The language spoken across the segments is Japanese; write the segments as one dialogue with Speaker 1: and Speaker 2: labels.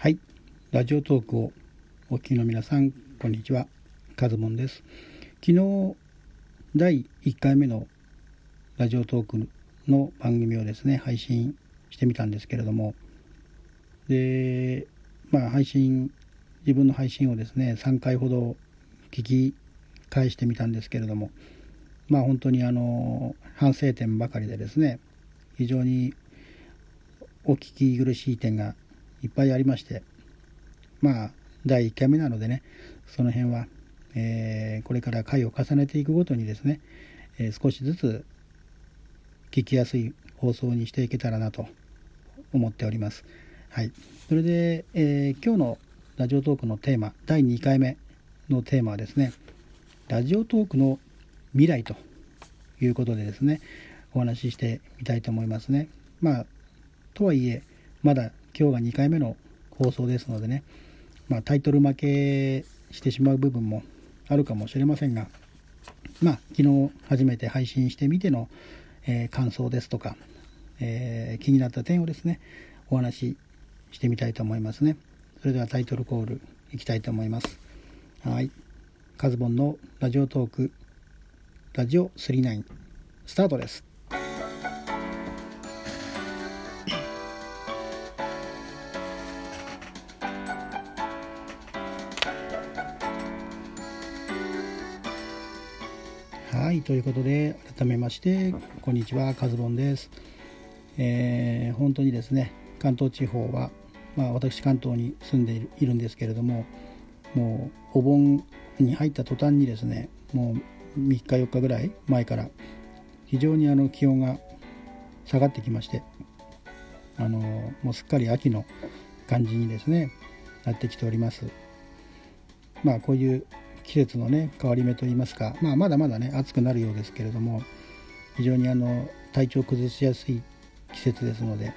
Speaker 1: はい。ラジオトークをお聞きの皆さんこんにちは。カズモンです。昨日第1回目のラジオトークの番組をですね配信してみたんですけれども。でまあ配信自分の配信をですね3回ほど聞き返してみたんですけれども。まあ本当にあの反省点ばかりでですね非常にお聞き苦しい点がいっぱいありましてまあ第1回目なのでねその辺は、えー、これから回を重ねていくごとにですね、えー、少しずつ聞きやすい放送にしていけたらなと思っております。はい、それで、えー、今日のラジオトークのテーマ第2回目のテーマはですねラジオトークの未来ということでですねお話ししてみたいと思いますね。まあとはいえまだ今日が2回目の放送ですのでね、まあ、タイトル負けしてしまう部分もあるかもしれませんが、まあ、昨日初めて配信してみての、えー、感想ですとか、えー、気になった点をですねお話ししてみたいと思いますね。それではタイトルコールいきたいと思います。はい。カズボンのラジオトークラジオ39スタートです。はいということで改めましてこんにちはカズボンです、えー、本当にですね関東地方は、まあ、私関東に住んでいるんですけれどももうお盆に入った途端にですねもう3日4日ぐらい前から非常にあの気温が下がってきましてあのもうすっかり秋の感じにですねなってきております。まあこういう季節のね変わり目といいますか、まあ、まだまだね暑くなるようですけれども非常にあの体調崩しやすい季節ですので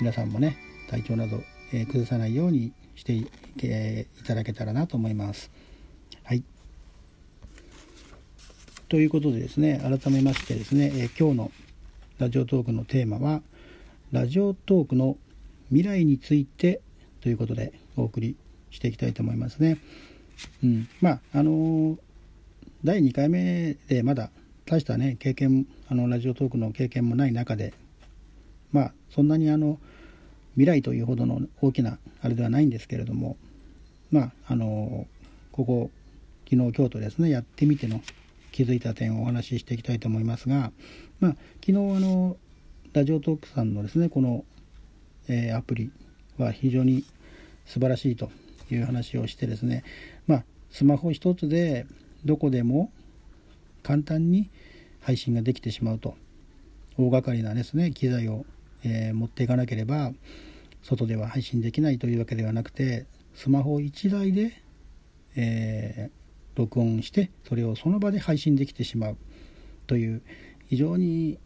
Speaker 1: 皆さんもね体調など、えー、崩さないようにしてい,、えー、いただけたらなと思います。はいということでですね改めましてですね、えー、今日のラジオトークのテーマはラジオトークの未来についてということでお送りしていきたいと思いますね。うん、まああの第2回目でまだ大したね経験あのラジオトークの経験もない中でまあそんなにあの未来というほどの大きなあれではないんですけれどもまああのここ昨日京都ですねやってみての気づいた点をお話ししていきたいと思いますが、まあ、昨日あのラジオトークさんのですねこの、えー、アプリは非常に素晴らしいという話をしてですねまあスマホ一つでどこでも簡単に配信ができてしまうと。大掛かりなですね機材を、えー、持っていかなければ外では配信できないというわけではなくてスマホ1台で、えー、録音してそれをその場で配信できてしまう。という非常に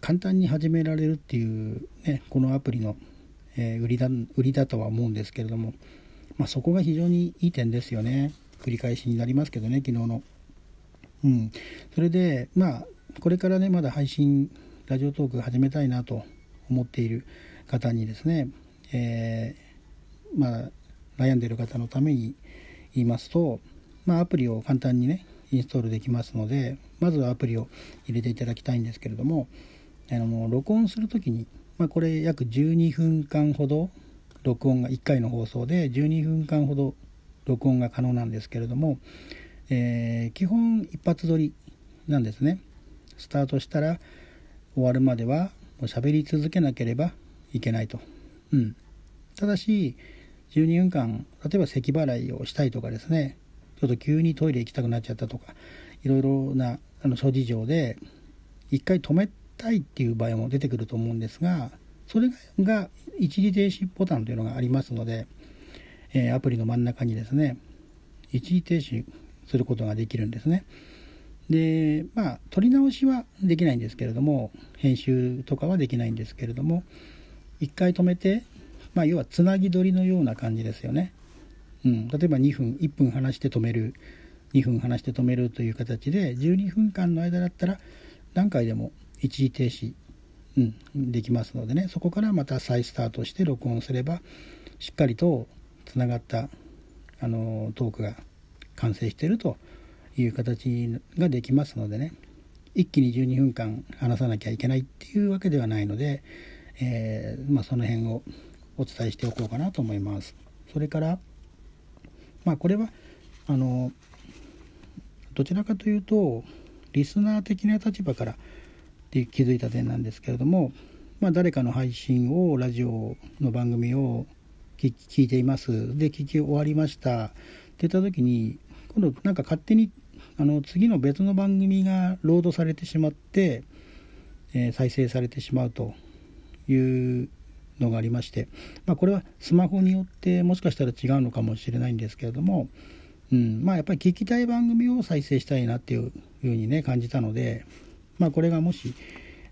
Speaker 1: 簡単に始められるっていう、ね、このアプリの、えー、売りだ売りだとは思うんですけれどもまあ、そこが非常にいい点ですよね繰り返しになりますけどね昨日の。うん、それでまあこれからねまだ配信ラジオトーク始めたいなと思っている方にですね、えー、まあ、悩んでいる方のために言いますと、まあ、アプリを簡単にねインストールできますのでまずはアプリを入れていただきたいんですけれどもあの録音する時に、まあ、これ約12分間ほど録音が1回の放送で12分間ほど録音が可能なんですけれども、えー、基本一発撮りなんですね。スタートしたら終わるまではもう喋り続けなければいけないと、うん、ただし12分間例えば咳払いをしたいとかですね。ちょっと急にトイレ行きたくなっちゃったとかいろいろなあの諸事情で一回止めたいっていう場合も出てくると思うんですがそれが一時停止ボタンというのがありますので、えー、アプリの真ん中にですね一時停止することができるんですね。でまあ撮り直しはできないんですけれども編集とかはできないんですけれども一回止めてまあ要はつなぎ撮りのような感じですよね、うん、例えば2分1分離して止める2分離して止めるという形で12分間の間だったら何回でも一時停止うん、できますのでねそこからまた再スタートして録音すればしっかりとつながったあのトークが完成しているという形ができますのでね一気に12分間話さなきゃいけないっていうわけではないので、えー、まあ、その辺をお伝えしておこうかなと思います。それから、まあ、これはあのどちらかというとリスナー的な立場からで気づいた点なんですけれども、まあ、誰かの配信をラジオの番組を聞いています。で聞き終わりました。って言った時に今度なんか勝手にあの次の別の番組がロードされてしまって、えー、再生されてしまうというのがありまして、まあ、これはスマホによってもしかしたら違うのかもしれないんですけれども、うんまあ、やっぱり聞きたい番組を再生したいなっていうふうにね感じたので、まあ、これがもし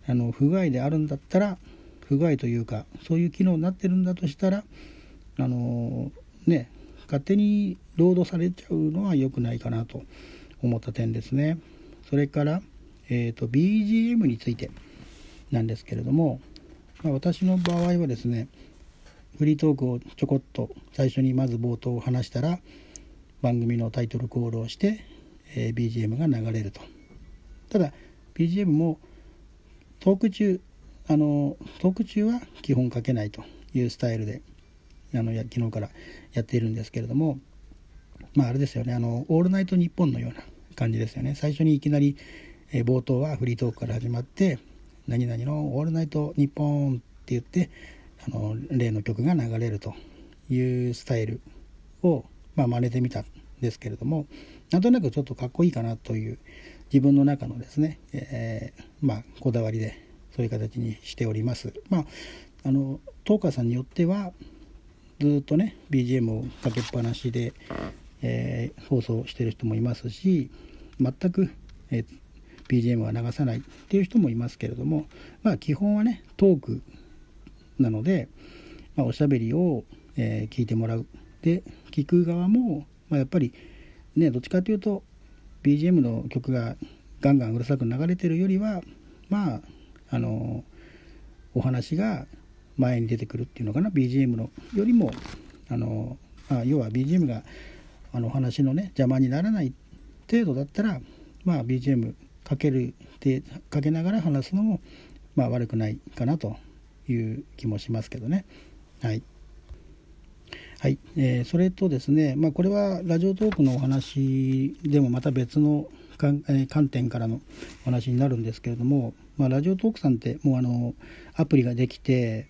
Speaker 1: あの不具合であるんだったら不具合というかそういう機能になってるんだとしたらあのね勝手にロードされちゃうのは良くないかなと思った点ですね。それから、えーと、BGM についてなんですけれども、まあ、私の場合はですねフリートークをちょこっと最初にまず冒頭を話したら番組のタイトルコールをして、えー、BGM が流れると。ただ BGM もトーク中あのトーク中は基本かけないというスタイルであの昨日からやっているんですけれどもまああれですよねあの「オールナイトニッポン」のような感じですよね。最初にいきなり、え、冒頭はフリートークから始まって「何々のオールナイトニッポン」って言ってあの例の曲が流れるというスタイルを、まあ、真似てみたんですけれどもなんとなくちょっとかっこいいかなという自分の中のですね、えー、まあ、こだわりでそういう形にしております。まあ、あのトーカーさんによってはずっとね BGM をかけっぱなしで、えー、放送してる人もいますし全く、えー、BGM は流さないっていう人もいますけれどもまあ基本はねトークなので、まあ、おしゃべりを、えー、聞いてもらうで聞く側も、まあ、やっぱりねどっちかというと BGM の曲がガンガンうるさく流れてるよりはまああのお話が前に出てくるっていうのかな BGM のよりもあのあ要は BGM があのお話のね邪魔にならない程度だったらまあ BGM かけるでかけながら話すのもまあ悪くないかなという気もしますけどねはい。はい、えー、それとですね、まあ、これはラジオトークのお話でもまた別の観点からのお話になるんですけれども、まあ、ラジオトークさんってもうあのアプリができて、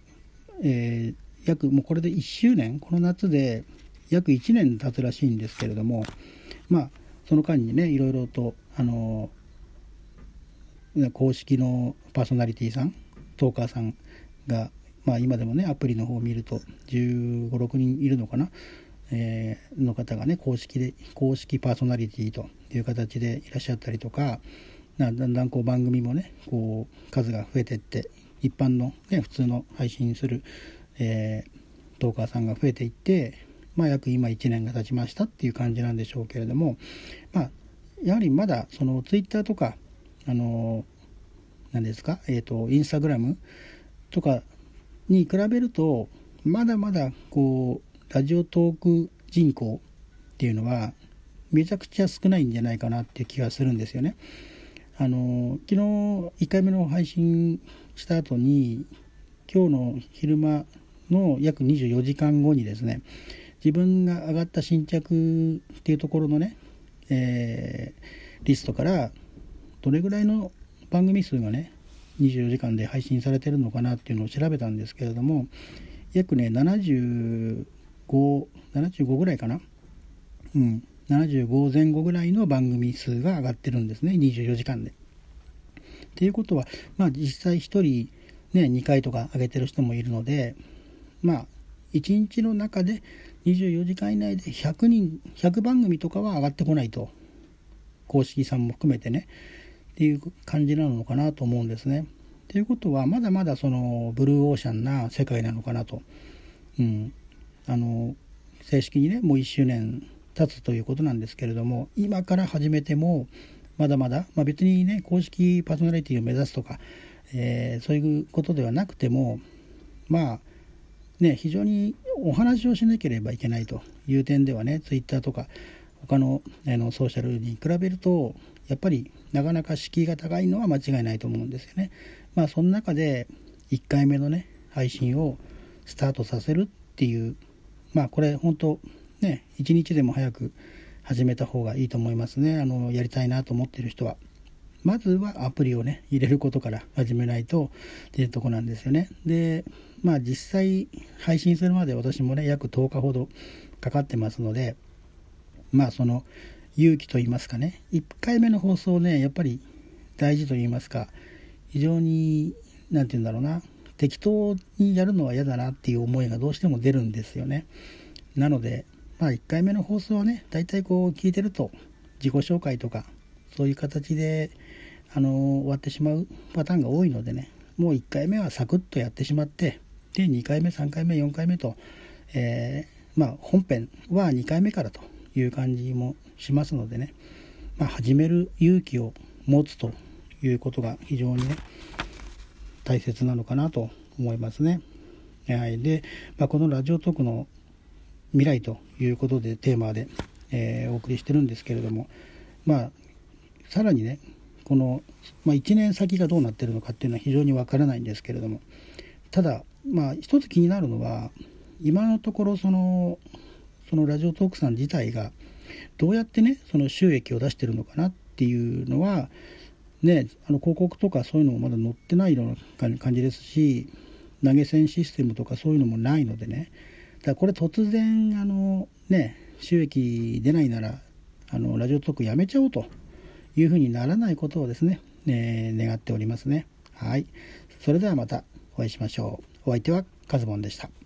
Speaker 1: えー、約もうこれで1周年？この夏で約1年経つらしいんですけれどもまあその間にねいろいろとあの公式のパーソナリティさんトーカーさんがまあ、今でもねアプリの方を見ると1 5 6人いるのかな、えー、の方がね公式で公式パーソナリティという形でいらっしゃったりとかだんだんこう番組もねこう数が増えてって一般の、ね、普通の配信する、えー、トーカーさんが増えていって、まあ、約今1年が経ちましたっていう感じなんでしょうけれども、まあ、やはりまだそのツイッターとかあの何ですか、えー、とインスタグラムとかに比べるとまだまだこうラジオトーク人口っていうのはめちゃくちゃ少ないんじゃないかなっていう気がするんですよね。あの昨日1回目の配信した後に今日の昼間の約24時間後にですね自分が上がった新着っていうところのね、えー、リストからどれぐらいの番組数がね24時間で配信されてるのかなっていうのを調べたんですけれども約ね7575ぐらいかな。うん。75前後ぐらいの番組数が上がってるんですね。24時間で。っていうことはまあ実際1人ね2回とか上げてる人もいるのでまあ1日の中で24時間以内で100人100番組とかは上がってこないと。公式さんも含めてね。っていう感じなのかなと思うんですね。ということはまだまだそのブルーオーシャンな世界なのかなと、うん、あの正式にねもう1周年経つということなんですけれども今から始めてもまだまだ、まあ、別にね公式パーソナリティを目指すとか、えー、そういうことではなくてもまあね、非常にお話をしなければいけないという点ではね、ツイッターとか他のあのソーシャルに比べると、やっぱりなかなか敷居が高いのは間違いないと思うんですよね。まあ、その中で1回目のね、配信をスタートさせるっていう、まあ、これ本当、ね、一日でも早く始めた方がいいと思いますね。あの、やりたいなと思ってる人は。まずはアプリをね、入れることから始めないとっていうとこなんですよね。で、まあ実際配信するまで私もね、約10日ほどかかってますので、まあその勇気と言いますかね、1回目の放送ね、やっぱり大事と言いますか、非常に、何て言うんだろうな、適当にやるのは嫌だなっていう思いがどうしても出るんですよね。なので、まあ1回目の放送はね、大体こう聞いてると自己紹介とか、そういう形であの終わってしまうパターンが多いのでねもう1回目はサクッとやってしまってで2回目3回目4回目と、えー、まあ、本編は2回目からという感じもしますのでね、まあ、始める勇気を持つということが非常にね大切なのかなと思いますね。はい、で、まあ、このラジオトークの未来ということでテーマで、えー、お送りしてるんですけれどもまあさらにねこの、まあ、1年先がどうなってるのかっていうのは非常にわからないんですけれどもただまあ一つ気になるのは今のところそのそのラジオトークさん自体がどうやってねその収益を出してるのかなっていうのはねあの広告とかそういうのもまだ載ってないような感じですし投げ銭システムとかそういうのもないのでねだからこれ突然あのね収益出ないならあのラジオトークやめちゃおうというふうにならないことをですね、えー、願っておりますね。はい。それではまたお会いしましょう。お相手はカズボンでした。